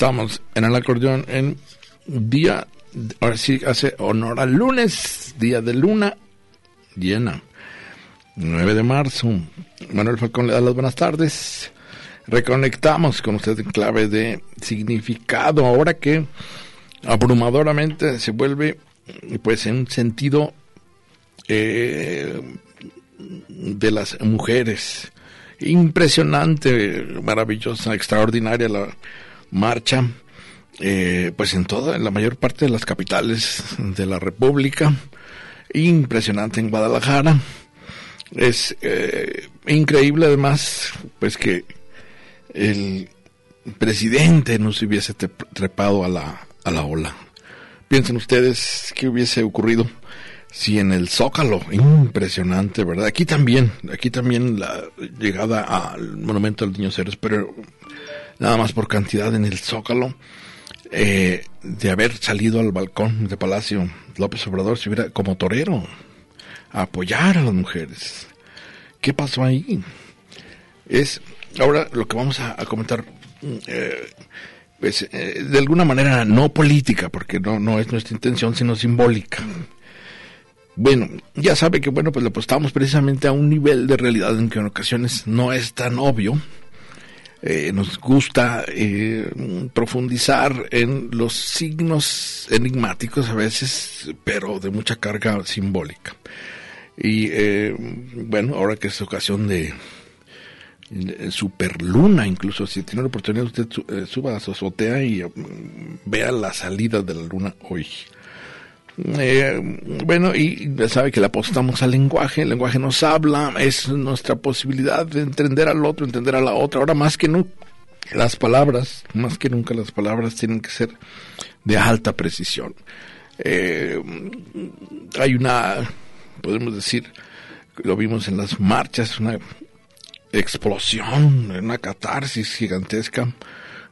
Estamos en el acordeón en día, ahora sí hace honor al lunes, día de luna llena, 9 de marzo. Manuel Falcón le da las buenas tardes. Reconectamos con usted en clave de significado, ahora que abrumadoramente se vuelve, pues, en un sentido eh, de las mujeres impresionante, maravillosa, extraordinaria la marcha, eh, pues en toda, en la mayor parte de las capitales de la República, impresionante en Guadalajara. Es eh, increíble además, pues que el presidente no se hubiese trepado a la, a la ola. Piensen ustedes qué hubiese ocurrido Sí, en el Zócalo, impresionante, ¿verdad? Aquí también, aquí también la llegada al Monumento del Niño Ceres, pero nada más por cantidad en el Zócalo, eh, de haber salido al balcón de Palacio López Obrador, si hubiera como torero, a apoyar a las mujeres. ¿Qué pasó ahí? Es ahora lo que vamos a, comentar, eh, pues eh, de alguna manera no política, porque no, no es nuestra intención, sino simbólica. Bueno, ya sabe que bueno, pues le apostamos precisamente a un nivel de realidad en que en ocasiones no es tan obvio. Eh, nos gusta eh, profundizar en los signos enigmáticos a veces, pero de mucha carga simbólica. Y eh, bueno, ahora que es ocasión de, superluna, incluso si tiene la oportunidad usted suba a su azotea y mm, vea la salida de la luna hoy. Eh, bueno, y ya sabe que le apostamos al lenguaje, el lenguaje nos habla, es nuestra posibilidad de entender al otro, entender a la otra. Ahora más que nunca, las palabras, más que nunca las palabras tienen que ser de alta precisión. Eh, hay una, podemos decir, lo vimos en las marchas, una explosión, una catarsis gigantesca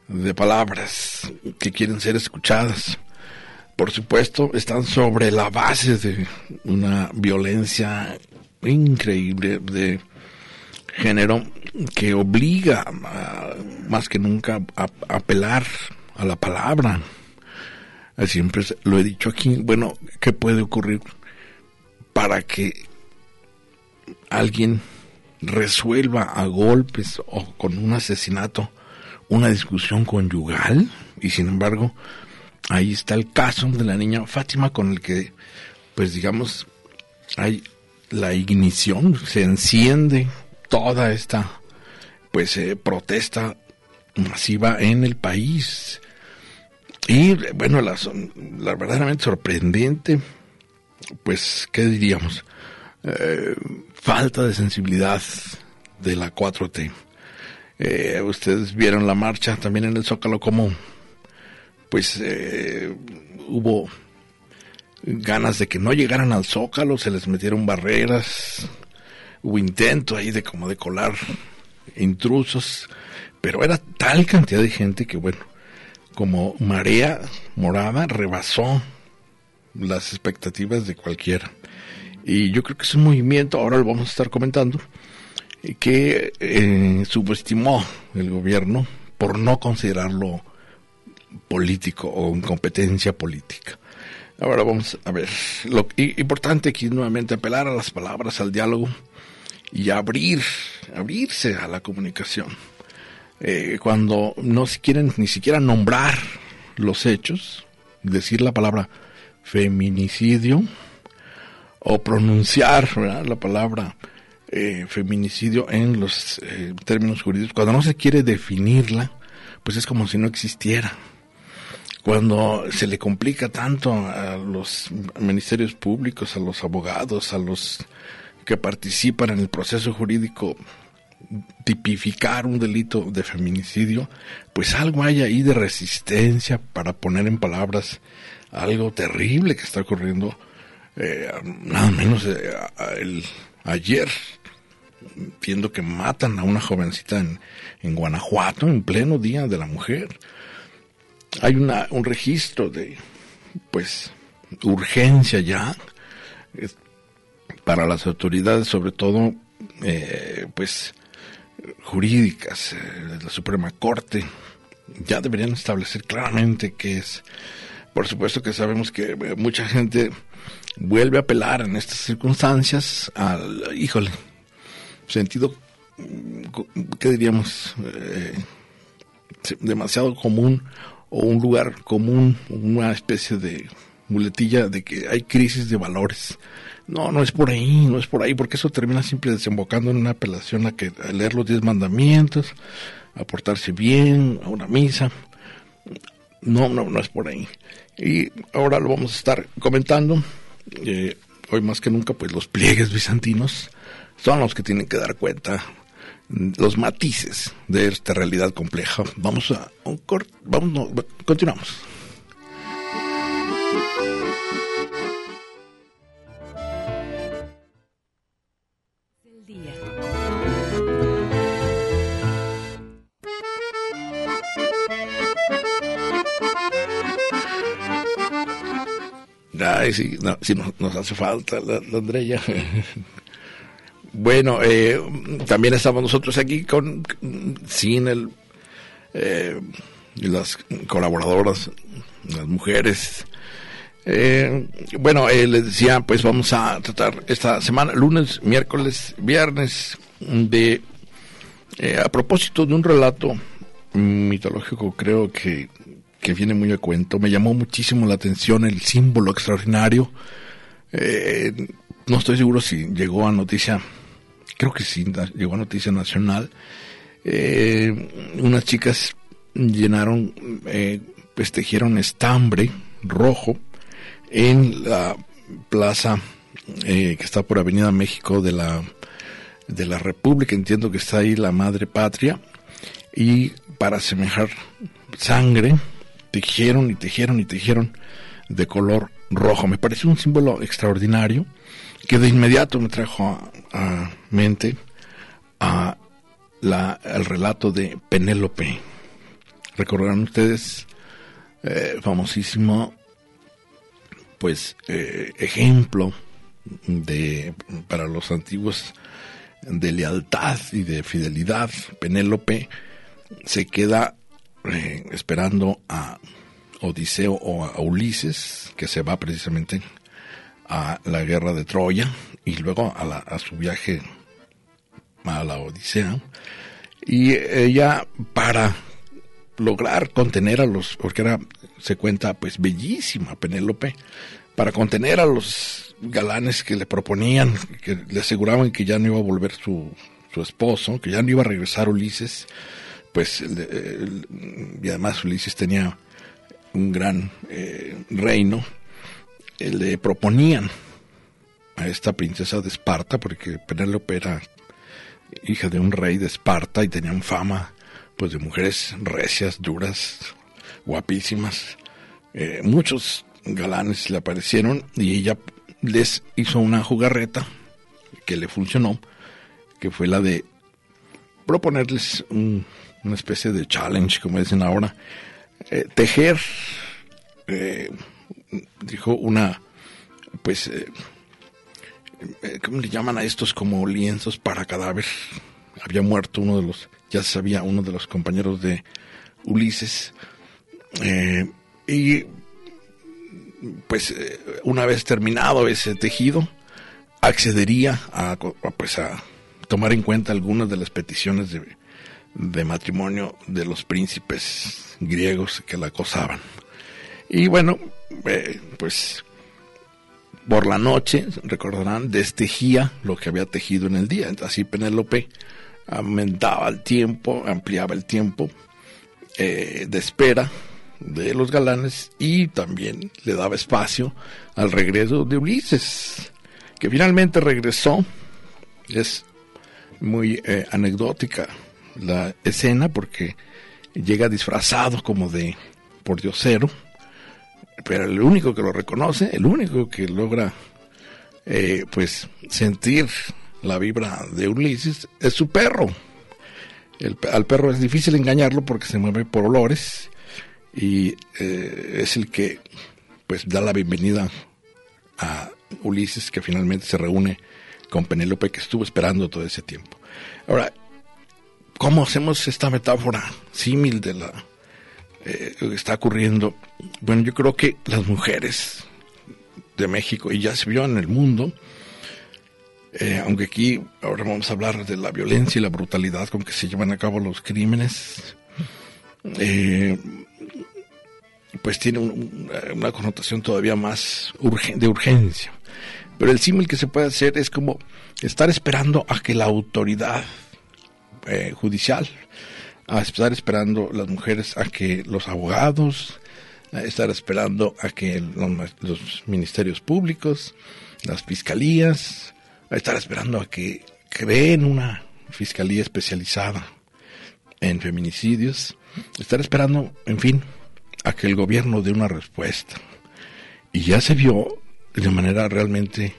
de palabras que quieren ser escuchadas por supuesto, están sobre la base de una violencia increíble de género que obliga más que nunca a, apelar a la palabra. Siempre lo he dicho aquí, bueno, ¿qué puede ocurrir para que alguien resuelva a golpes o con un asesinato una discusión conyugal? Y sin embargo, ahí está el caso de la niña Fátima con el que, pues digamos, hay la ignición, se enciende toda esta, pues, eh, protesta masiva en el país. Y bueno, la, la verdaderamente sorprendente, pues, ¿qué diríamos? Eh, falta de sensibilidad de la 4T. Eh, ustedes vieron la marcha también en el Zócalo como pues eh, hubo ganas de que no llegaran al zócalo, se les metieron barreras, hubo intento ahí de como de colar intrusos, pero era tal cantidad de gente que bueno, como marea morada rebasó las expectativas de cualquiera. Y yo creo que es un movimiento, ahora lo vamos a estar comentando, que eh, subestimó el gobierno por no considerarlo político o incompetencia política. Ahora vamos a ver. Lo importante aquí nuevamente apelar a las palabras, al diálogo y abrir, abrirse a la comunicación. Eh, cuando no se quieren ni siquiera nombrar los hechos, decir la palabra feminicidio o pronunciar la palabra eh, feminicidio en los eh, términos jurídicos, cuando no se quiere definirla, pues es como si no existiera. Cuando se le complica tanto a los ministerios públicos, a los abogados, a los que participan en el proceso jurídico, tipificar un delito de feminicidio, pues algo hay ahí de resistencia para poner en palabras algo terrible que está ocurriendo. Eh, nada menos eh, el, ayer, viendo que matan a una jovencita en, en Guanajuato en pleno Día de la Mujer. Hay una, un registro de, pues, urgencia ya para las autoridades, sobre todo, eh, pues, jurídicas de la Suprema Corte, ya deberían establecer claramente qué es. Por supuesto que sabemos que mucha gente vuelve a apelar en estas circunstancias al, híjole, sentido, ¿qué diríamos? Eh, demasiado común o un lugar común, una especie de muletilla de que hay crisis de valores. No, no es por ahí, no es por ahí, porque eso termina siempre desembocando en una apelación a que a leer los diez mandamientos, a portarse bien, a una misa. No, no, no es por ahí. Y ahora lo vamos a estar comentando. Eh, hoy más que nunca, pues los pliegues bizantinos son los que tienen que dar cuenta los matices de esta realidad compleja. Vamos a un corte, vamos, continuamos. Ay, sí, sí nos, hace falta la, la Andrea. bueno, eh, también estamos nosotros aquí con sin el eh, las colaboradoras, las mujeres. Eh, bueno, eh, les decía, pues vamos a tratar esta semana, lunes, miércoles, viernes, de eh, a propósito de un relato mitológico, creo que que viene muy a cuento. Me llamó muchísimo la atención el símbolo extraordinario. Eh, no estoy seguro si llegó a noticia, creo que sí, llegó a noticia nacional. Eh, unas chicas llenaron, eh, tejieron estambre rojo en la plaza que está por Avenida México de la, de la República. Entiendo que está ahí la Madre Patria. Y para asemejar sangre, tejieron y tejieron y tejieron de color rojo. Me pareció un símbolo extraordinario que de inmediato me trajo a, mente a el relato de Penélope. Recordarán ustedes, eh, famosísimo, pues, eh, ejemplo de, para los antiguos de lealtad y de fidelidad. Penélope se queda eh, esperando a Odiseo o a Ulises, que se va precisamente a la guerra de Troya y luego a, la, a su viaje a la Odisea. Y ella, para lograr contener a los, porque era, se cuenta, pues bellísima Penélope, para contener a los galanes que le proponían, que le aseguraban que ya no iba a volver su, su esposo, que ya no iba a regresar Ulises, pues y además Ulises tenía un gran eh, reino, le proponían a esta princesa de Esparta, porque Penélope era hija de un rey de Esparta y tenían fama pues de mujeres recias, duras, guapísimas. Eh, muchos galanes le aparecieron y ella les hizo una jugarreta que le funcionó, que fue la de proponerles un, una especie de challenge, como dicen ahora. Eh, tejer, eh, dijo una, pues, eh, ¿cómo le llaman a estos como lienzos para cadáver? Había muerto uno de los, ya sabía, uno de los compañeros de Ulises. y pues una vez terminado ese tejido, accedería a, pues a tomar en cuenta algunas de las peticiones de, de matrimonio de los príncipes griegos que la acosaban. Y bueno, eh, pues por la noche, recordarán, destejía lo que había tejido en el día. Así Penélope aumentaba el tiempo, ampliaba el tiempo eh, de espera de los galanes y también le daba espacio al regreso de Ulises, que finalmente regresó. Es muy eh, anecdótica la escena porque llega disfrazado como de por diosero, pero el único que lo reconoce, el único que logra eh, pues sentir la vibra de Ulises es su perro. al perro es difícil engañarlo porque se mueve por olores y eh, es el que pues da la bienvenida a Ulises que finalmente se reúne con Penélope que estuvo esperando todo ese tiempo. Ahora, ¿cómo hacemos esta metáfora símil de la eh, está ocurriendo? Bueno, yo creo que las mujeres de México y ya se vio en el mundo, eh, aunque aquí ahora vamos a hablar de la violencia y la brutalidad con que se llevan a cabo los crímenes, eh, pues tiene una connotación todavía más de urgencia. Pero el símil que se puede hacer es como estar esperando a que la autoridad judicial, a estar esperando las mujeres a que los abogados, a estar esperando a que los, ministerios públicos, las fiscalías, a estar esperando a que creen una fiscalía especializada en feminicidios, estar esperando, en fin, a que el gobierno dé una respuesta. Y ya se vio de manera realmente,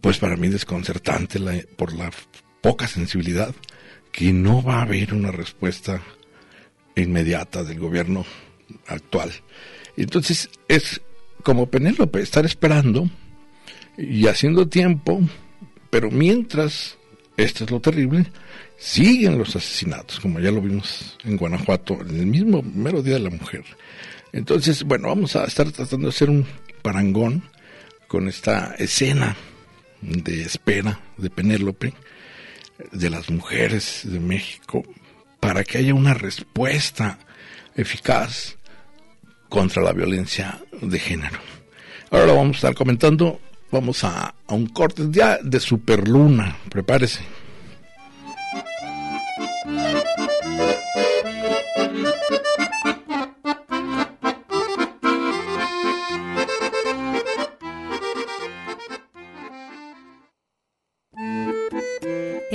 pues para mí desconcertante por la poca sensibilidad, que no va a haber una respuesta inmediata del gobierno actual. Entonces es como Penélope, estar esperando y haciendo tiempo, pero mientras, esto es lo terrible, siguen los asesinatos, como ya lo vimos en Guanajuato, en el mismo mero Día de la Mujer. Entonces, bueno, vamos a estar tratando de hacer un parangón con esta escena de espera de Penélope, de las mujeres de México, para que haya una respuesta eficaz contra la violencia de género. Ahora lo vamos a estar comentando, vamos a, un corte ya de superluna, prepárese.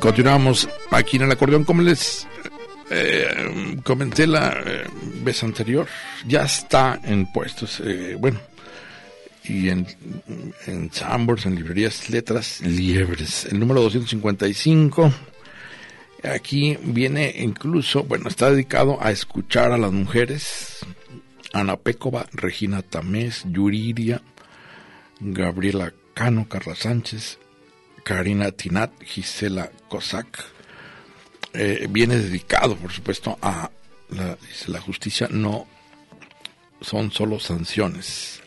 Continuamos aquí en el acordeón. Como les eh, comenté la eh, vez anterior, ya está en puestos, eh, bueno, y en, en en librerías, letras, liebres. El número 255. Aquí viene incluso, bueno, está dedicado a escuchar a las mujeres. Ana Pécova, Regina Tamés, Yuriria, Gabriela Cano, Carla Sánchez, Karina Tinat, Gisela Cossack. Eh, viene dedicado, por supuesto, a la, la justicia no son solo sanciones.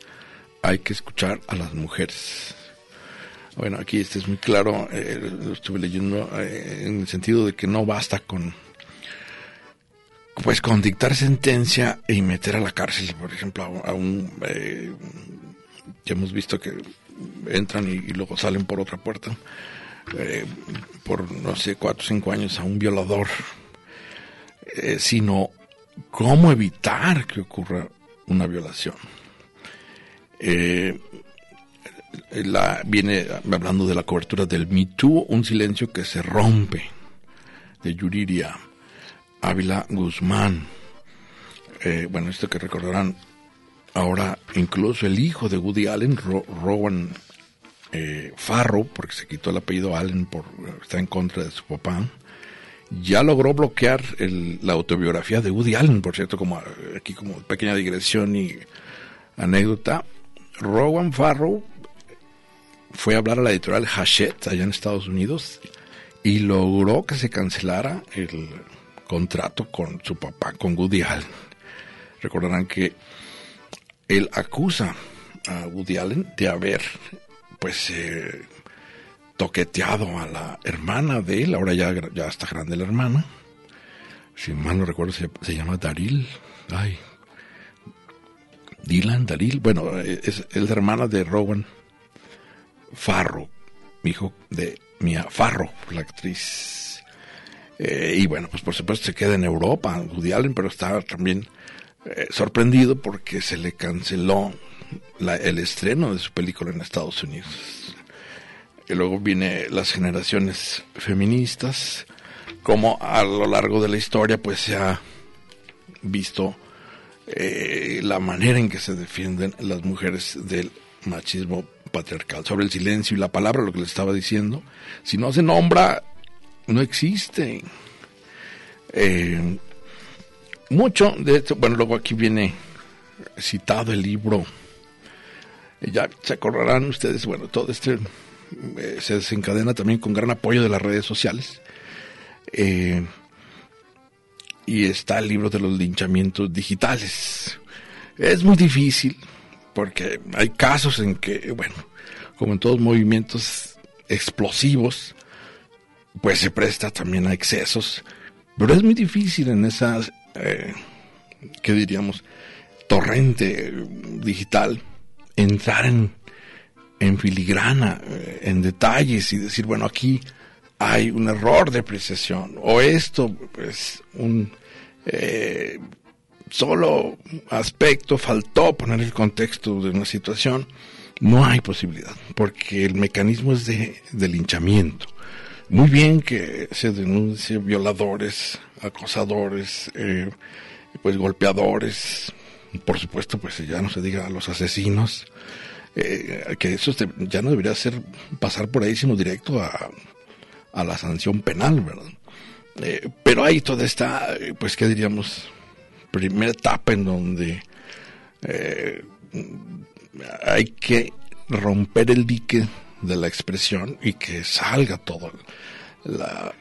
Hay que escuchar a las mujeres. Bueno, aquí este es muy claro, eh, lo estuve leyendo eh, en el sentido de que no basta con pues con dictar sentencia y meter a la cárcel, por ejemplo, a, un eh, ya hemos visto que entran y, luego salen por otra puerta, eh, por no sé, cuatro o cinco años a un violador, eh, sino cómo evitar que ocurra una violación. Eh, la, viene hablando de la cobertura del Me Too, un silencio que se rompe, de Yuriria Ávila Guzmán. bueno, esto que recordarán Ahora, incluso el hijo de Woody Allen, Rowan eh, Farrow, porque se quitó el apellido Allen por estar en contra de su papá, ya logró bloquear la autobiografía de Woody Allen, por cierto, como aquí como pequeña digresión y anécdota. Rowan Farrow fue a hablar a la editorial Hachette allá en Estados Unidos y logró que se cancelara el contrato con su papá, con Woody Allen. Recordarán que él acusa a Woody Allen de haber, pues, eh, toqueteado a la hermana de él, ahora ya, ya está grande la hermana, si mal no recuerdo se, se llama Daril, ay, Dylan, Daril, bueno, es, es la hermana de Rowan Farro, hijo de Mia Farro, la actriz. Eh, y bueno, pues por supuesto se queda en Europa, Woody Allen, pero está también eh, sorprendido porque se le canceló el estreno de su película en Estados Unidos. Y luego viene las generaciones feministas, como a lo largo de la historia pues se ha visto eh, la manera en que se defienden las mujeres del machismo patriarcal, sobre el silencio y la palabra, lo que le estaba diciendo. Si no se nombra, no existe. Eh, mucho de esto, bueno, luego aquí viene citado el libro. Ya se acordarán ustedes, bueno, todo este eh, se desencadena también con gran apoyo de las redes sociales. Eh, y está el libro de los linchamientos digitales. Es muy difícil porque hay casos en que, bueno, como en todos movimientos explosivos, pues se presta también a excesos, pero es muy difícil en esas, eh, ¿qué diríamos?, torrente digital, entrar en, en filigrana, eh, en detalles y decir, bueno, aquí hay un error de apreciación, o esto, pues, un eh, solo aspecto, faltó poner el contexto de una situación, no hay posibilidad, porque el mecanismo es de, linchamiento. Muy bien que se denuncie violadores, acosadores, eh, pues golpeadores, por supuesto, pues ya no se diga a los asesinos, eh, que eso ya no debería ser pasar por ahí, sino directo a, a la sanción penal, ¿verdad? Eh, pero hay toda esta, pues, ¿qué diríamos? primera etapa en donde hay que romper el dique de la expresión y que salga todo la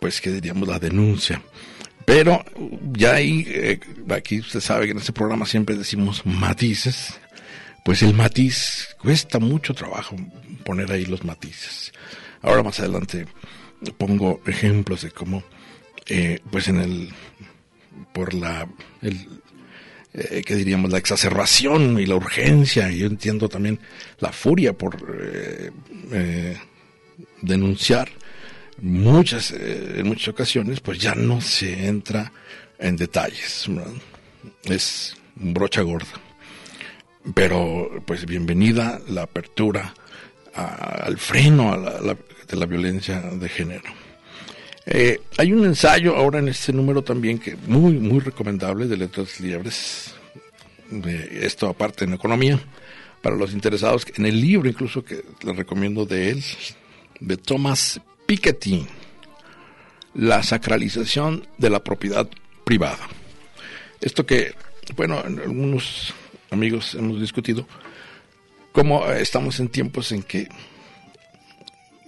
pues que diríamos la denuncia. Pero ya ahí eh, aquí usted sabe que en este programa siempre decimos matices pues el matiz cuesta mucho trabajo poner ahí los matices. Ahora más adelante pongo ejemplos de cómo eh, pues en el por la, el, eh, ¿qué diríamos? La exacerbación y la urgencia, y yo entiendo también la furia por eh, eh, denunciar muchas, en muchas ocasiones, pues ya no se entra en detalles, es brocha gorda. Pero, pues bienvenida la apertura al freno a la, de la violencia de género. Eh, hay un ensayo ahora en este número también que muy, muy recomendable de Letras Libres. esto aparte en economía, para los interesados, en el libro incluso que les recomiendo de él, de Thomas Piketty, La sacralización de la propiedad privada. Esto que, bueno, algunos amigos hemos discutido, cómo estamos en tiempos en que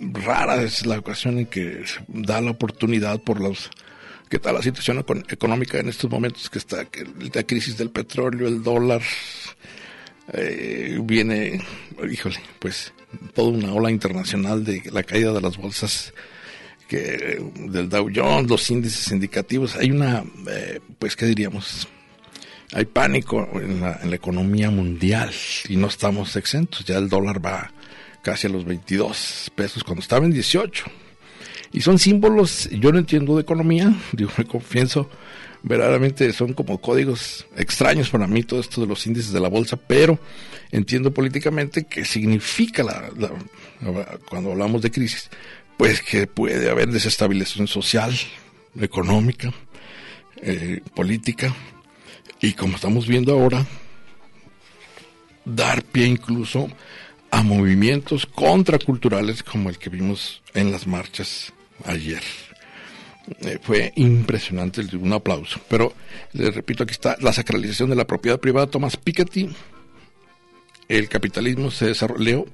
rara es la ocasión en que se da la oportunidad por los qué tal la situación económica en estos momentos que está la crisis del petróleo, el dólar, eh, viene, híjole, pues toda una ola internacional de la caída de las bolsas que del Dow Jones, los índices indicativos, hay una, eh, pues qué diríamos, hay pánico en la, en la economía mundial y no estamos exentos, ya el dólar va casi a los 22 pesos cuando estaba en 18. Y son símbolos, yo no entiendo de economía, digo, me confieso, verdaderamente son como códigos extraños para mí todo esto de los índices de la bolsa, pero entiendo políticamente que significa la, cuando hablamos de crisis, pues que puede haber desestabilización social, económica, eh, política, y como estamos viendo ahora, dar pie incluso a movimientos contraculturales como el que vimos en las marchas ayer. eh, fue impresionante, un aplauso. Pero les repito, aquí está la sacralización de la propiedad privada, Thomas Piketty. El capitalismo se desarrolló,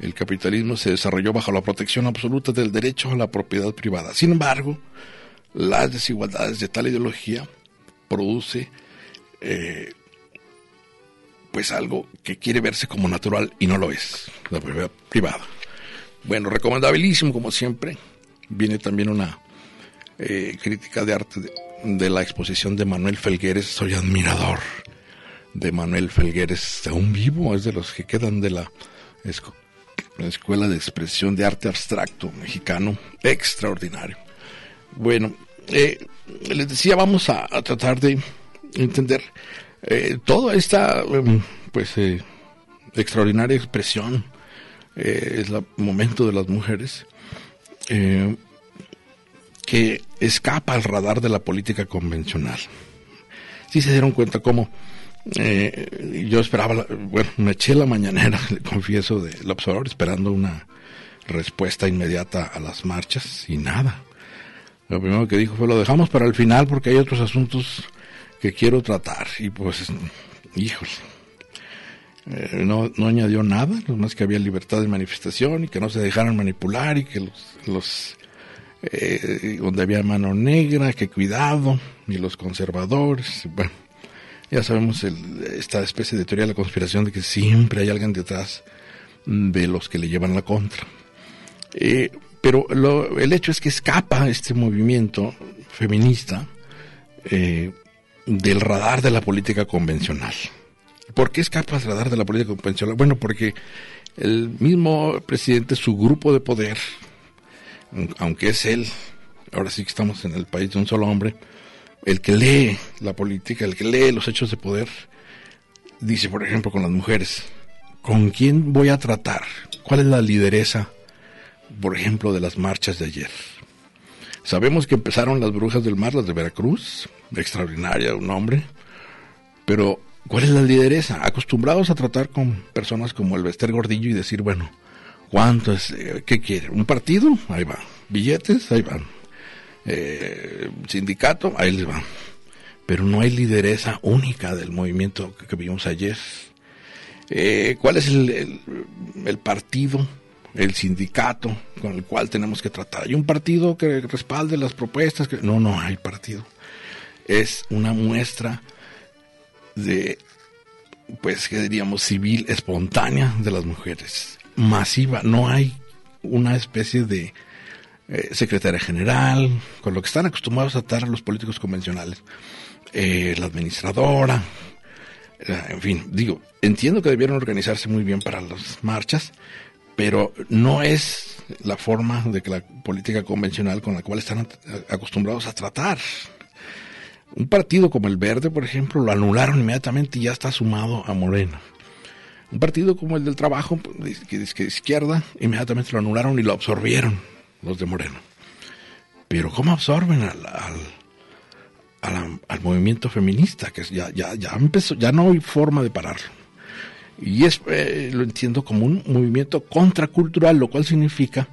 el capitalismo se desarrolló bajo la protección absoluta del derecho a la propiedad privada. Sin embargo, las desigualdades de tal ideología produce eh, pues algo que quiere verse como natural y no lo es, la propiedad privada. Bueno, recomendabilísimo como siempre. Viene también una eh, crítica de arte de, la exposición de Manuel Felgueres. Soy admirador de Manuel Felgueres, aún vivo, es de los que quedan de la, Escuela de Expresión de Arte Abstracto Mexicano, extraordinario. Bueno, eh, les decía, vamos a, tratar de entender eh, toda esta, em, pues, extraordinaria expresión, es el momento de las mujeres, que escapa al radar de la política convencional. Si se dieron cuenta cómo eh, yo esperaba, bueno, me eché la mañanera, le confieso, del observador esperando una respuesta inmediata a las marchas y nada. Lo primero que dijo fue lo dejamos para el final porque hay otros asuntos que quiero tratar y pues, híjole. Eh, no, no añadió nada, lo más que había libertad de manifestación y que no se dejaran manipular y que los, los eh, donde había mano negra, que cuidado, y los conservadores, bueno, ya sabemos esta especie de teoría de la conspiración de que siempre hay alguien detrás de los que le llevan la contra. Eh, pero el hecho es que escapa este movimiento feminista del radar de la política convencional. ¿Por qué escapa del radar de la política convencional? Bueno, porque el mismo presidente, su grupo de poder, aunque es él, ahora sí que estamos en el país de un solo hombre, el que lee la política, el que lee los hechos de poder, dice, por ejemplo, con las mujeres, ¿con quién voy a tratar? ¿Cuál es la lideresa, por ejemplo, de las marchas de ayer? Sabemos que empezaron las brujas del mar, las de Veracruz, extraordinaria, un hombre, pero ¿cuál es la lideresa? Acostumbrados a tratar con personas como el Bester Gordillo y decir, bueno, ¿Cuánto es? Eh, ¿Qué quiere? ¿Un partido? Ahí va. ¿Billetes? Ahí van. Eh, ¿Sindicato? Ahí les va. Pero no hay lideresa única del movimiento que, vimos ayer. Eh, ¿Cuál es el, el, partido, el sindicato con el cual tenemos que tratar? ¿Hay un partido que respalde las propuestas? Que... No, no hay partido. Es una muestra de, pues, ¿qué diríamos? Civil, espontánea de las mujeres masiva, no hay una especie de eh, secretaria general, con lo que están acostumbrados a tratar a los políticos convencionales, eh, la administradora, eh, en fin, digo, entiendo que debieron organizarse muy bien para las marchas, pero no es la forma de que la política convencional con la cual están acostumbrados a tratar. Un partido como el Verde, por ejemplo, lo anularon inmediatamente y ya está sumado a Moreno. Un partido como el del trabajo, pues, que es que izquierda, inmediatamente lo anularon y lo absorbieron los de Moreno. Pero ¿cómo absorben al, al, movimiento feminista? Que ya, ya, ya empezó, ya no hay forma de pararlo. Y es, eh, lo entiendo como un movimiento contracultural, lo cual significa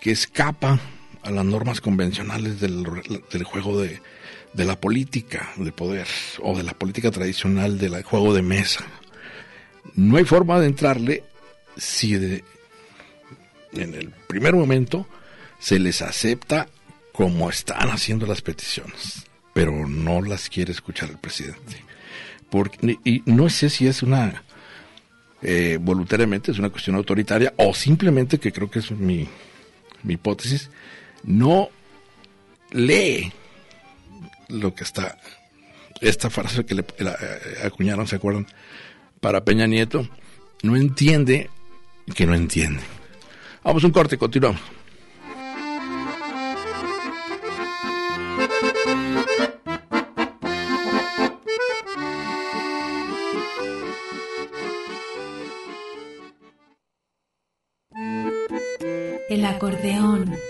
que escapa a las normas convencionales del, del juego de, de la política de poder o de la política tradicional del juego de mesa. No hay forma de entrarle si en el primer momento se les acepta como están haciendo las peticiones, pero no las quiere escuchar el presidente. Porque, y no sé si es una, eh, voluntariamente, es una cuestión autoritaria, o simplemente, que creo que es mi, mi hipótesis, no lee lo que está, esta frase que le eh, acuñaron, ¿se acuerdan? para Peña Nieto, no entiende que no entiende. Vamos un corte, continuamos. El acordeón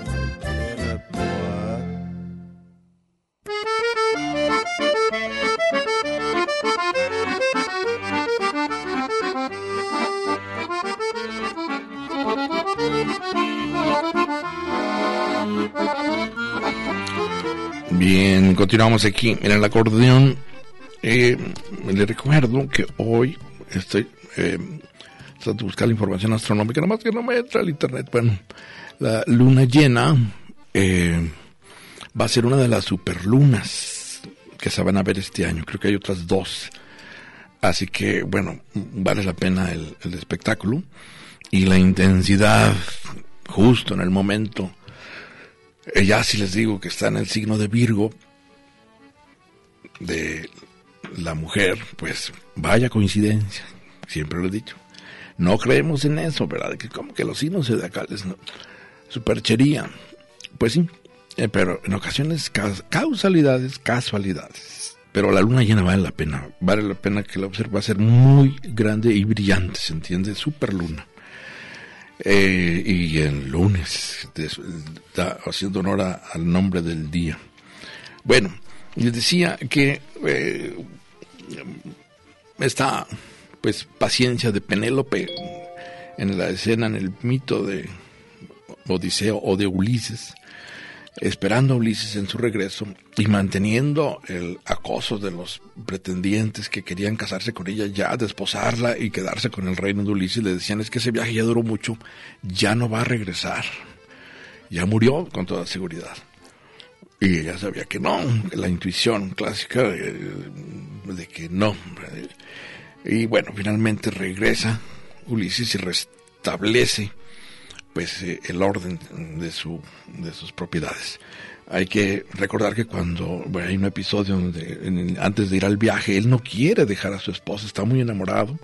Continuamos aquí en el acordeón. Eh, le recuerdo que hoy estoy eh, tratando de buscar la información astronómica, nada más que no me entra al internet. Bueno, la luna llena eh, va a ser una de las superlunas que se van a ver este año. Creo que hay otras dos. Así que, bueno, vale la pena el, el espectáculo y la intensidad justo en el momento eh, ya si les digo que está en el signo de Virgo, de la mujer, pues vaya coincidencia, siempre lo he dicho. No creemos en eso, ¿verdad? Que como que los signos zodiacales, ¿no? superchería. Pues sí, eh, pero en ocasiones causalidades, casualidades. Pero la luna llena vale la pena, vale la pena que la observe, va a ser muy grande y brillante, ¿se entiende? Super luna. Eh, y el lunes, está haciendo honor al nombre del día. Bueno, les decía que eh, esta pues paciencia de Penélope en la escena, en el mito de Odiseo o de Ulises, esperando a Ulises en su regreso y manteniendo el acoso de los pretendientes que querían casarse con ella, ya desposarla y quedarse con el reino de Ulises, le decían es que ese viaje ya duró mucho, ya no va a regresar, ya murió con toda seguridad. Y ella sabía que no, la intuición clásica de, que no. Y bueno, finalmente regresa Ulises y restablece pues eh, el orden de su de sus propiedades. Hay que recordar que cuando hay un episodio donde antes de ir al viaje él no quiere dejar a su esposa, está muy enamorado,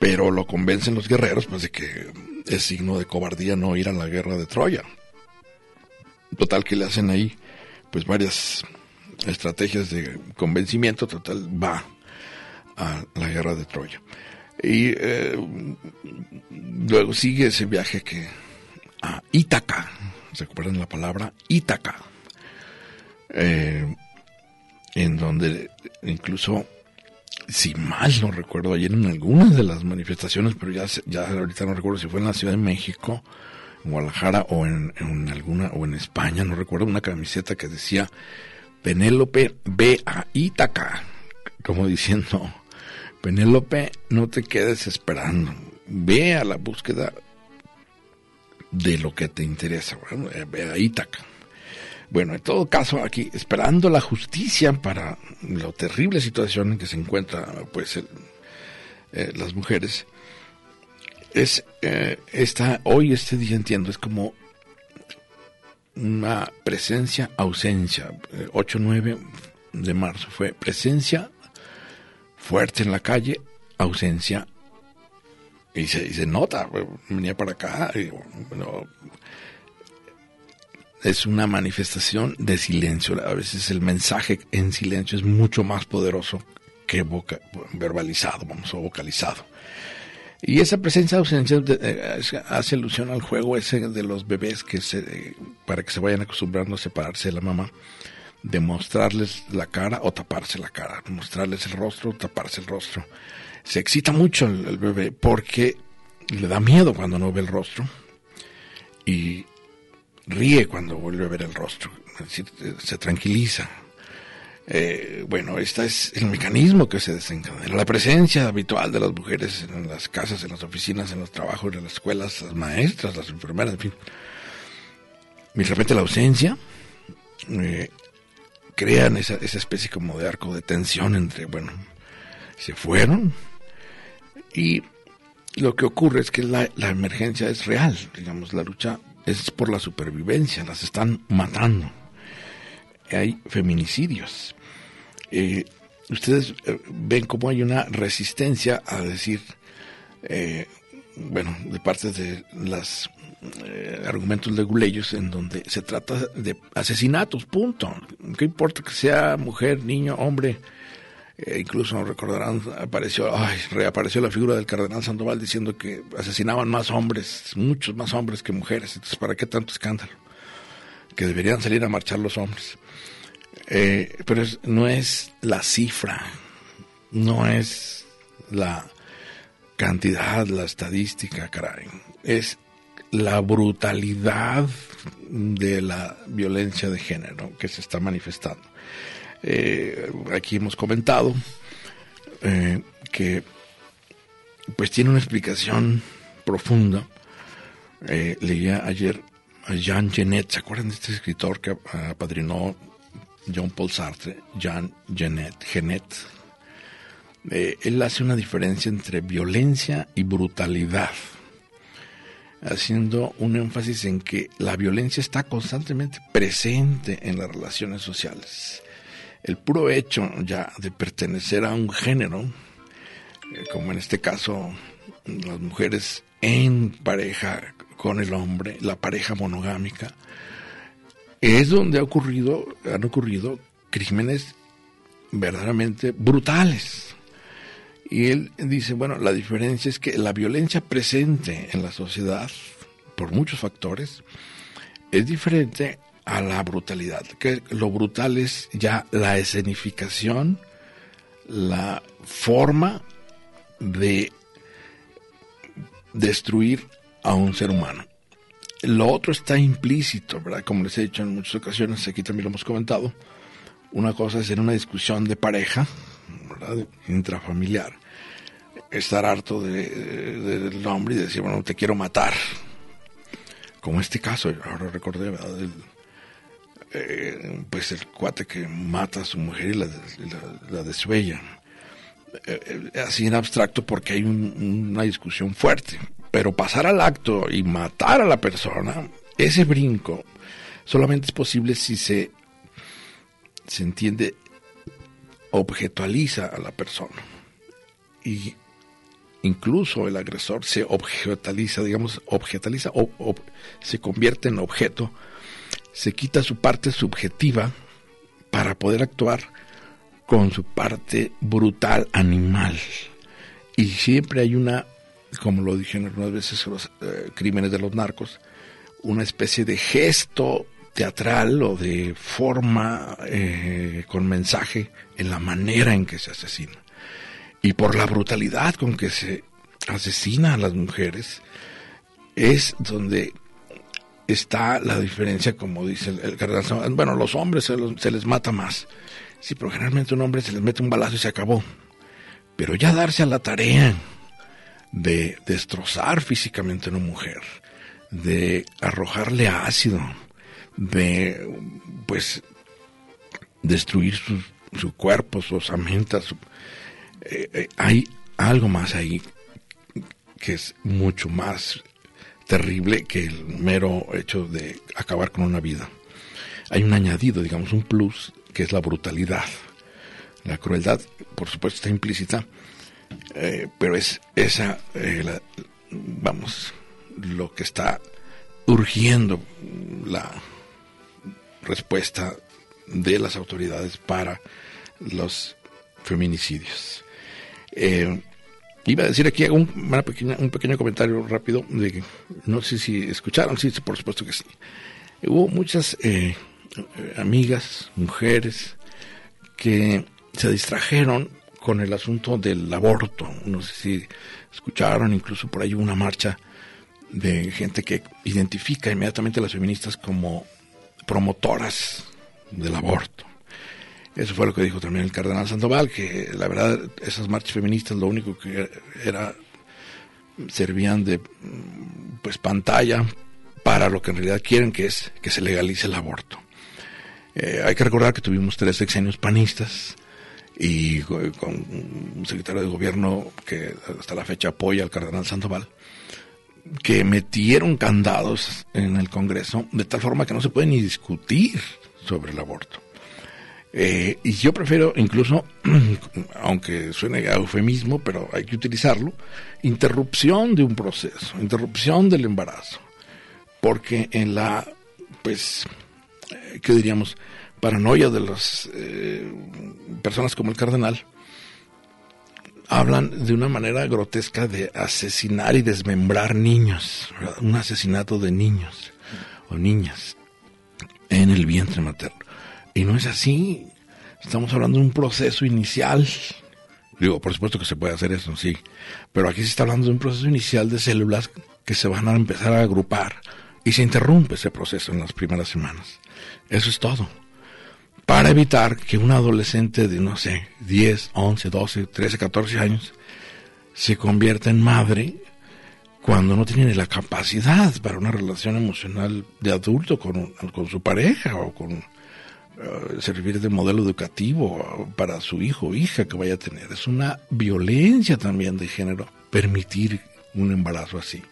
pero lo convencen los guerreros pues de que es signo de cobardía no ir a la guerra de Troya. Total que le hacen ahí pues varias estrategias de convencimiento, total va a la guerra de Troya. Y eh, luego sigue ese viaje que a Ítaca, ¿se acuerdan la palabra? Ítaca, eh, en donde incluso, si mal no recuerdo, ayer en algunas de las manifestaciones, pero ya, ya ahorita no recuerdo si fue en la Ciudad de México, Guadalajara o en, alguna, o en España, no recuerdo, una camiseta que decía Penélope ve a Ítaca, como diciendo, Penélope, no te quedes esperando. Ve a la búsqueda de lo que te interesa. Bueno, eh, ve a Ítaca. Bueno, en todo caso, aquí, esperando la justicia para la terrible situación en que se encuentran pues, eh, las mujeres, es eh, esta, hoy este día entiendo, es como una presencia, ausencia. 8-9 de marzo fue presencia, fuerte en la calle, ausencia. Y se, nota, venía para acá. es una manifestación de silencio. A veces el mensaje en silencio es mucho más poderoso que voca, verbalizado, vamos, o vocalizado. Y esa presencia ausencia eh, hace alusión al juego ese de los bebés que se, para que se vayan acostumbrando a separarse de la mamá de mostrarles la cara o taparse la cara, mostrarles el rostro o taparse el rostro. Se excita mucho el, bebé porque le da miedo cuando no ve el rostro y ríe cuando vuelve a ver el rostro, es decir, se tranquiliza. Eh, bueno, este es el mecanismo que se desencadena. La presencia habitual de las mujeres en las casas, en las oficinas, en los trabajos, en las escuelas, las maestras, las enfermeras, en fin. Y de repente la ausencia, eh, crean esa, esa especie como de arco de tensión entre, bueno, se fueron y lo que ocurre es que la, la emergencia es real, digamos, la lucha es por la supervivencia, las están matando. Hay feminicidios. Eh, ustedes eh, ven cómo hay una resistencia a decir, eh, bueno, de parte de eh, argumentos leguleyos en donde se trata de asesinatos, punto. ¿Qué importa que sea mujer, niño, hombre? Incluso recordarán, apareció, reapareció la figura del cardenal Sandoval diciendo que asesinaban más hombres, muchos más hombres que mujeres. Entonces, ¿para qué tanto escándalo? Que deberían salir a marchar los hombres. Eh, pero no es la cifra, no es la cantidad, la estadística, caray. Es la brutalidad de la violencia de género que se está manifestando. Eh, aquí hemos comentado eh, que pues tiene una explicación profunda. Eh, leía ayer a Jean Genet, ¿se acuerdan de este escritor que apadrinó Jean Paul Sartre? Jean Genet, Genet. él hace una diferencia entre violencia y brutalidad haciendo un énfasis en que la violencia está constantemente presente en las relaciones sociales. El puro hecho ya de pertenecer a un género, eh, como en este caso las mujeres en pareja con el hombre, la pareja monogámica, es donde ha ocurrido, han ocurrido crímenes verdaderamente brutales. Y él dice, bueno, la diferencia es que la violencia presente en la sociedad, por muchos factores, es diferente a la brutalidad. Que lo brutal es ya la escenificación, la forma de destruir a un ser humano. Lo otro está implícito, ¿verdad? Como les he dicho en muchas ocasiones, aquí también lo hemos comentado. Una cosa es en una discusión de pareja, intrafamiliar, estar harto del hombre y decir, bueno, te quiero matar. Como este caso, ahora recordé, eh, pues el cuate que mata a su mujer y la, la, desuella. Eh, eh, así en abstracto porque hay una discusión fuerte. Pero pasar al acto y matar a la persona, ese brinco, solamente es posible si se, se entiende objetualiza a la persona. Y incluso el agresor se objetaliza, digamos, objetaliza o, se convierte en objeto, se quita su parte subjetiva para poder actuar con su parte brutal animal. Y siempre hay una, como lo dijeron algunas veces los eh, crímenes de los narcos, una especie de gesto teatral o de forma eh, con mensaje en la manera en que se asesina. Y por la brutalidad con que se asesina a las mujeres, es donde está la diferencia, como dice el, cardenal. Bueno, los hombres se, se, les mata más. Sí, pero generalmente un hombre se les mete un balazo y se acabó. Pero ya darse a la tarea de destrozar físicamente a una mujer, de arrojarle ácido, de pues destruir su, su cuerpo, su osamenta. Eh, eh, hay algo más ahí que es mucho más terrible que el mero hecho de acabar con una vida. Hay un añadido, digamos, un plus, que es la brutalidad. La crueldad, por supuesto, está implícita, eh, pero es esa, vamos, lo que está urgiendo la respuesta de las autoridades para los feminicidios. Eh, iba a decir aquí un, un pequeño comentario rápido, de, no sé si escucharon, sí, por supuesto que sí. Hubo muchas eh, amigas, mujeres, que se distrajeron con el asunto del aborto. No sé si escucharon, incluso por ahí hubo una marcha de gente que identifica inmediatamente a las feministas como promotoras del aborto. Eso fue lo que dijo también el cardenal Sandoval, que la verdad esas marchas feministas lo único que era servían de pues pantalla para lo que en realidad quieren que es que se legalice el aborto. Eh, hay que recordar que tuvimos tres sexenios panistas y con un secretario de gobierno que hasta la fecha apoya al cardenal Sandoval que metieron candados en el Congreso de tal forma que no se puede ni discutir sobre el aborto. Eh, y yo prefiero incluso, aunque suene a eufemismo, pero hay que utilizarlo, interrupción de un proceso, interrupción del embarazo. Porque en la, pues, eh, ¿qué diríamos? Paranoia de las eh, personas como el cardenal, hablan de una manera grotesca de asesinar y desmembrar niños, un asesinato de niños o niñas en el vientre materno. Y no es así. Estamos hablando de un proceso inicial. Digo, por supuesto que se puede hacer eso, sí. Pero aquí se está hablando de un proceso inicial de células que se van a empezar a agrupar y se interrumpe ese proceso en las primeras semanas. Eso es todo. Para evitar que un adolescente de, no sé, 10, 11, 12, 13, 14 años se convierta en madre cuando no tiene la capacidad para una relación emocional de adulto con, con su pareja o con uh, servir de modelo educativo para su hijo o hija que vaya a tener. Es una violencia también de género permitir un embarazo así.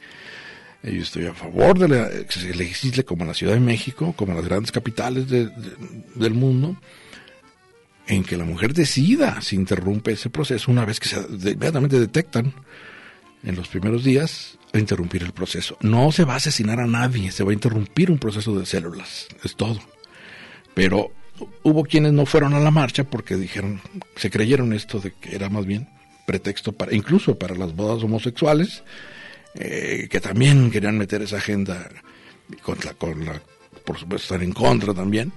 Yo estoy a favor de que se legisle como la Ciudad de México, como las grandes capitales del mundo, en que la mujer decida si interrumpe ese proceso una vez que se inmediatamente detectan en los primeros días interrumpir el proceso. No se va a asesinar a nadie, se va a interrumpir un proceso de células, es todo. Pero hubo quienes no fueron a la marcha porque dijeron, se creyeron esto de que era más bien pretexto para, incluso para las bodas homosexuales, eh, que también querían meter esa agenda con la, por supuesto, estar en contra también.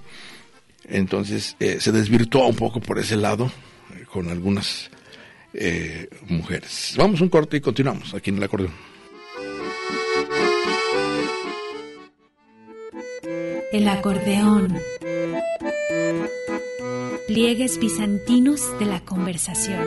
Entonces eh, se desvirtuó un poco por ese lado eh, con algunas mujeres. Vamos un corte y continuamos aquí en el acordeón. El acordeón. Pliegues bizantinos de la conversación.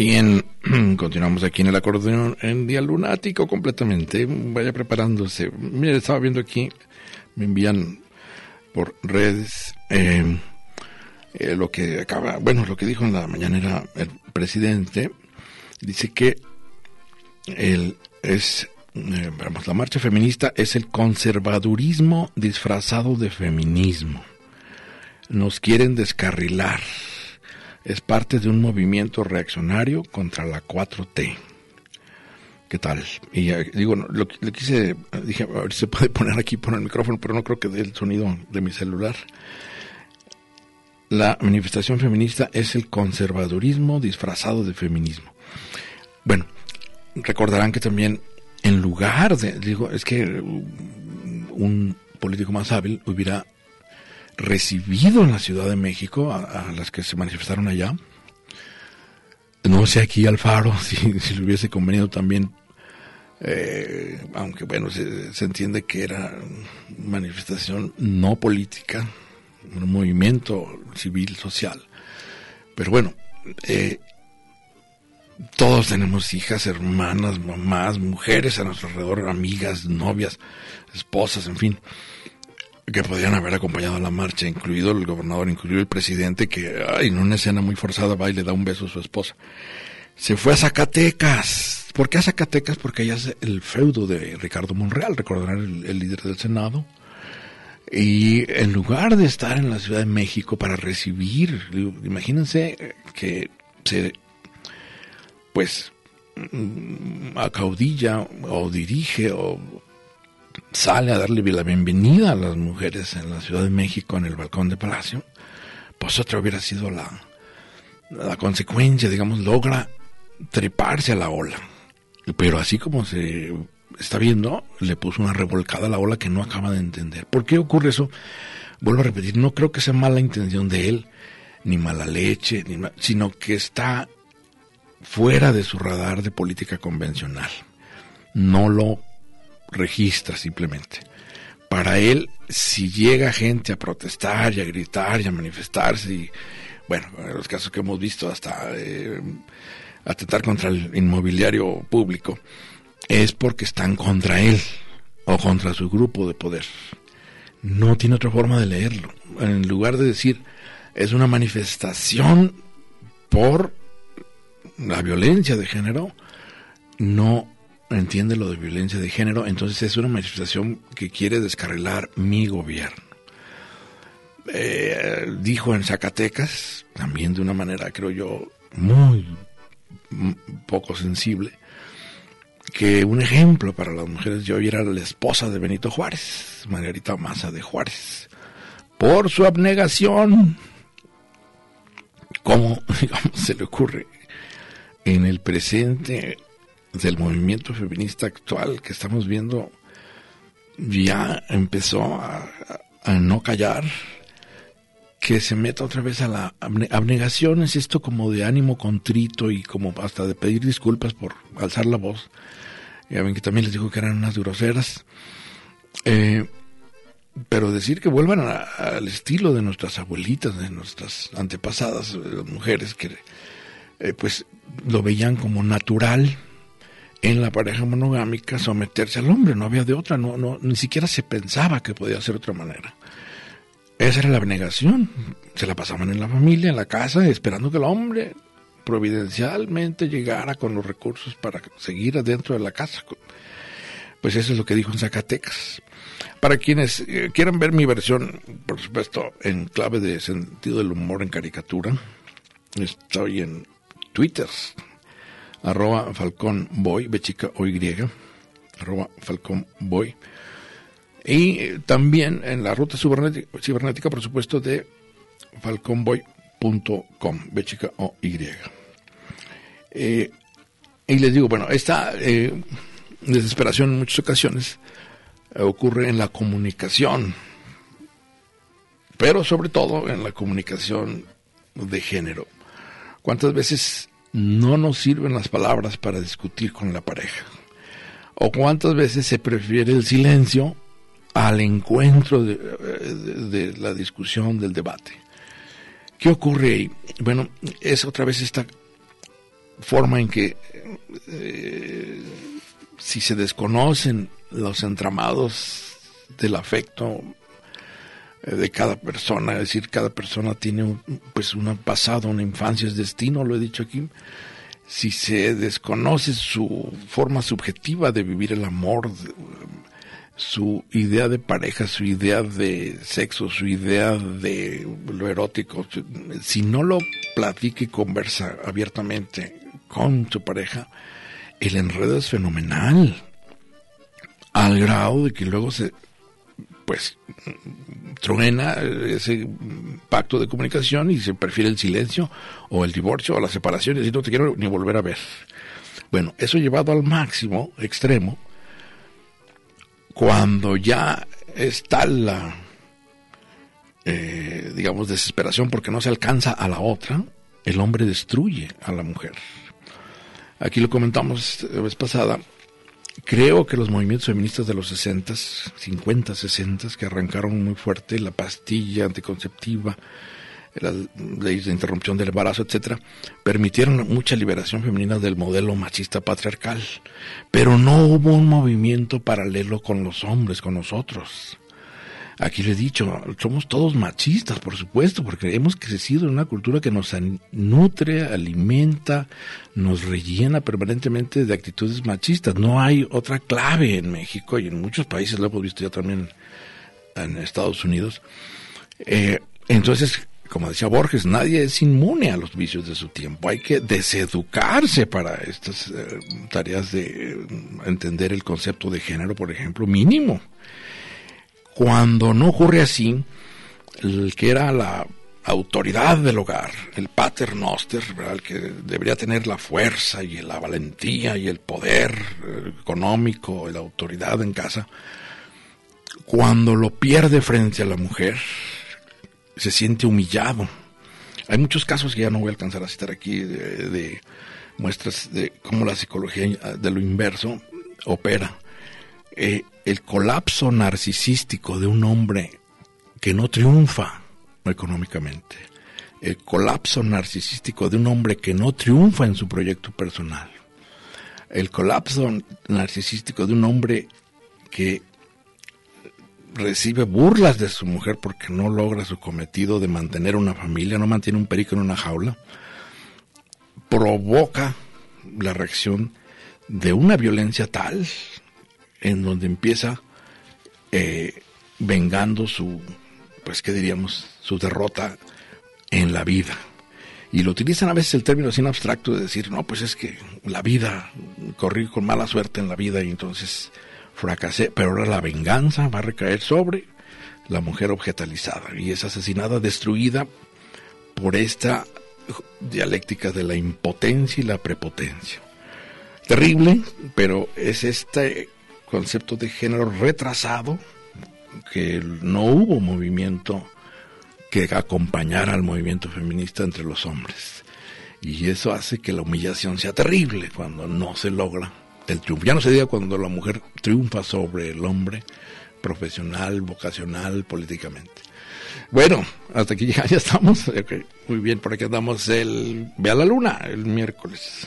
Continuamos aquí en el acordeón en día lunático completamente. Vaya preparándose. Mire, estaba viendo aquí, me envían por redes eh, eh, lo que acaba, bueno, lo que dijo en la mañanera el presidente. Dice que el, es, eh, la marcha feminista es el conservadurismo disfrazado de feminismo. Nos quieren descarrilar es parte de un movimiento reaccionario contra la 4T. ¿Qué tal? Y digo, lo, quise, dije, a ver si se puede poner aquí por el micrófono, pero no creo que dé el sonido de mi celular. La manifestación feminista es el conservadurismo disfrazado de feminismo. Bueno, recordarán que también en lugar de, digo, es que un político más hábil hubiera recibido en la Ciudad de México a, las que se manifestaron allá. No sé aquí Alfaro si, si le hubiese convenido también, eh, aunque bueno, se, se, entiende que era manifestación no política, un movimiento civil, social. Pero bueno, eh, todos tenemos hijas, hermanas, mamás, mujeres a nuestro alrededor, amigas, novias, esposas, en fin que podrían haber acompañado a la marcha, incluido el gobernador, incluido el presidente, que en una escena muy forzada va y le da un beso a su esposa. Se fue a Zacatecas. ¿Por qué a Zacatecas? Porque allá es el feudo de Ricardo Monreal, recordarán el, líder del Senado. Y en lugar de estar en la Ciudad de México para recibir, imagínense que se, pues, mm, acaudilla o dirige o sale a darle la bienvenida a las mujeres en la Ciudad de México en el balcón de Palacio, pues otra hubiera sido la, la consecuencia, digamos, logra treparse a la ola. Pero así como se está viendo, le puso una revolcada a la ola que no acaba de entender. ¿Por qué ocurre eso? Vuelvo a repetir, no creo que sea mala intención de él, ni mala leche, ni sino que está fuera de su radar de política convencional. No lo registra simplemente. Para él, si llega gente a protestar y a gritar y a manifestarse, y bueno, en los casos que hemos visto hasta eh, atentar contra el inmobiliario público, es porque están contra él. o contra su grupo de poder. No tiene otra forma de leerlo. En lugar de decir es una manifestación por la violencia de género, no entiende lo de violencia de género, entonces es una manifestación que quiere descarrilar mi gobierno. Eh, dijo en Zacatecas, también de una manera, creo yo, muy poco sensible, que un ejemplo para las mujeres de hoy era la esposa de Benito Juárez, Margarita Maza de Juárez, por su abnegación. ¿Cómo digamos, se le ocurre en el presente del movimiento feminista actual que estamos viendo ya empezó a, no callar, que se meta otra vez a la abnegación, es esto como de ánimo contrito y como hasta de pedir disculpas por alzar la voz. Ya ven que también les dijo que eran unas groseras. Eh, pero decir que vuelvan al estilo de nuestras abuelitas, de nuestras antepasadas, las mujeres que eh, pues lo veían como natural, en la pareja monogámica someterse al hombre, no había de otra, no, no, ni siquiera se pensaba que podía ser de otra manera. Esa era la abnegación, se la pasaban en la familia, en la casa, esperando que el hombre providencialmente llegara con los recursos para seguir adentro de la casa. Pues eso es lo que dijo en Zacatecas. Para quienes eh, quieran ver mi versión, por supuesto, en clave de sentido del humor en caricatura, estoy en Twitter, arroba Falcón Boy, bechica o Y, arroba Falcón Boy. Y eh, también en la ruta cibernética, por supuesto, de falconboy.com, bechica o Y. Eh, y les digo, bueno, esta eh, desesperación en muchas ocasiones ocurre en la comunicación, pero sobre todo en la comunicación de género. ¿Cuántas veces no nos sirven las palabras para discutir con la pareja. O cuántas veces se prefiere el silencio al encuentro de, la discusión, del debate. ¿Qué ocurre ahí? Bueno, es otra vez esta forma en que eh, si se desconocen los entramados del afecto eh, de cada persona, es decir, cada persona tiene un, pues un pasado, una infancia, es destino, lo he dicho aquí. Si se desconoce su forma subjetiva de vivir el amor, su idea de pareja, su idea de sexo, su idea de lo erótico, si no lo platica y conversa abiertamente con su pareja, el enredo es fenomenal, al grado de que luego se pues truena ese pacto de comunicación y se prefiere el silencio o el divorcio o la separación y decir no te quiero ni volver a ver. Bueno, eso llevado al máximo, extremo, cuando ya está la, eh, digamos, desesperación porque no se alcanza a la otra, el hombre destruye a la mujer. Aquí lo comentamos la vez pasada, Creo que los movimientos feministas de los 60, 50, 60, que arrancaron muy fuerte, la pastilla anticonceptiva, las leyes de interrupción del embarazo, etcétera, permitieron mucha liberación femenina del modelo machista patriarcal, pero no hubo un movimiento paralelo con los hombres, con nosotros. Aquí le he dicho, somos todos machistas, por supuesto, porque hemos crecido en una cultura que nos nutre, alimenta, nos rellena permanentemente de actitudes machistas. No hay otra clave en México y en muchos países, lo hemos visto ya también en Estados Unidos. Eh, entonces, como decía Borges, nadie es inmune a los vicios de su tiempo. Hay que deseducarse para estas eh, tareas de entender el concepto de género, por ejemplo, mínimo. Cuando no ocurre así, el que era la autoridad del hogar, el paternoster, el que debería tener la fuerza y la valentía y el poder eh, económico, la autoridad en casa, cuando lo pierde frente a la mujer, se siente humillado. Hay muchos casos que ya no voy a alcanzar a citar aquí de muestras de cómo la psicología de lo inverso opera. Eh, el colapso narcisístico de un hombre que no triunfa económicamente, el colapso narcisístico de un hombre que no triunfa en su proyecto personal, el colapso narcisístico de un hombre que recibe burlas de su mujer porque no logra su cometido de mantener una familia, no mantiene un perico en una jaula, provoca la reacción de una violencia tal en donde empieza eh, vengando su, pues qué diríamos, su derrota en la vida. Y lo utilizan a veces el término así en abstracto de decir, no, pues es que la vida, corrí con mala suerte en la vida y entonces fracasé, pero ahora la venganza va a recaer sobre la mujer objetalizada y es asesinada, destruida por esta dialéctica de la impotencia y la prepotencia. Terrible, pero es este concepto de género retrasado, que no hubo movimiento que acompañara al movimiento feminista entre los hombres. Y eso hace que la humillación sea terrible cuando no se logra el triunfo. Ya no se diga cuando la mujer triunfa sobre el hombre, profesional, vocacional, políticamente. Bueno, hasta aquí ya, estamos. muy bien, por aquí andamos el Ve a la Luna el miércoles.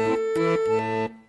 Música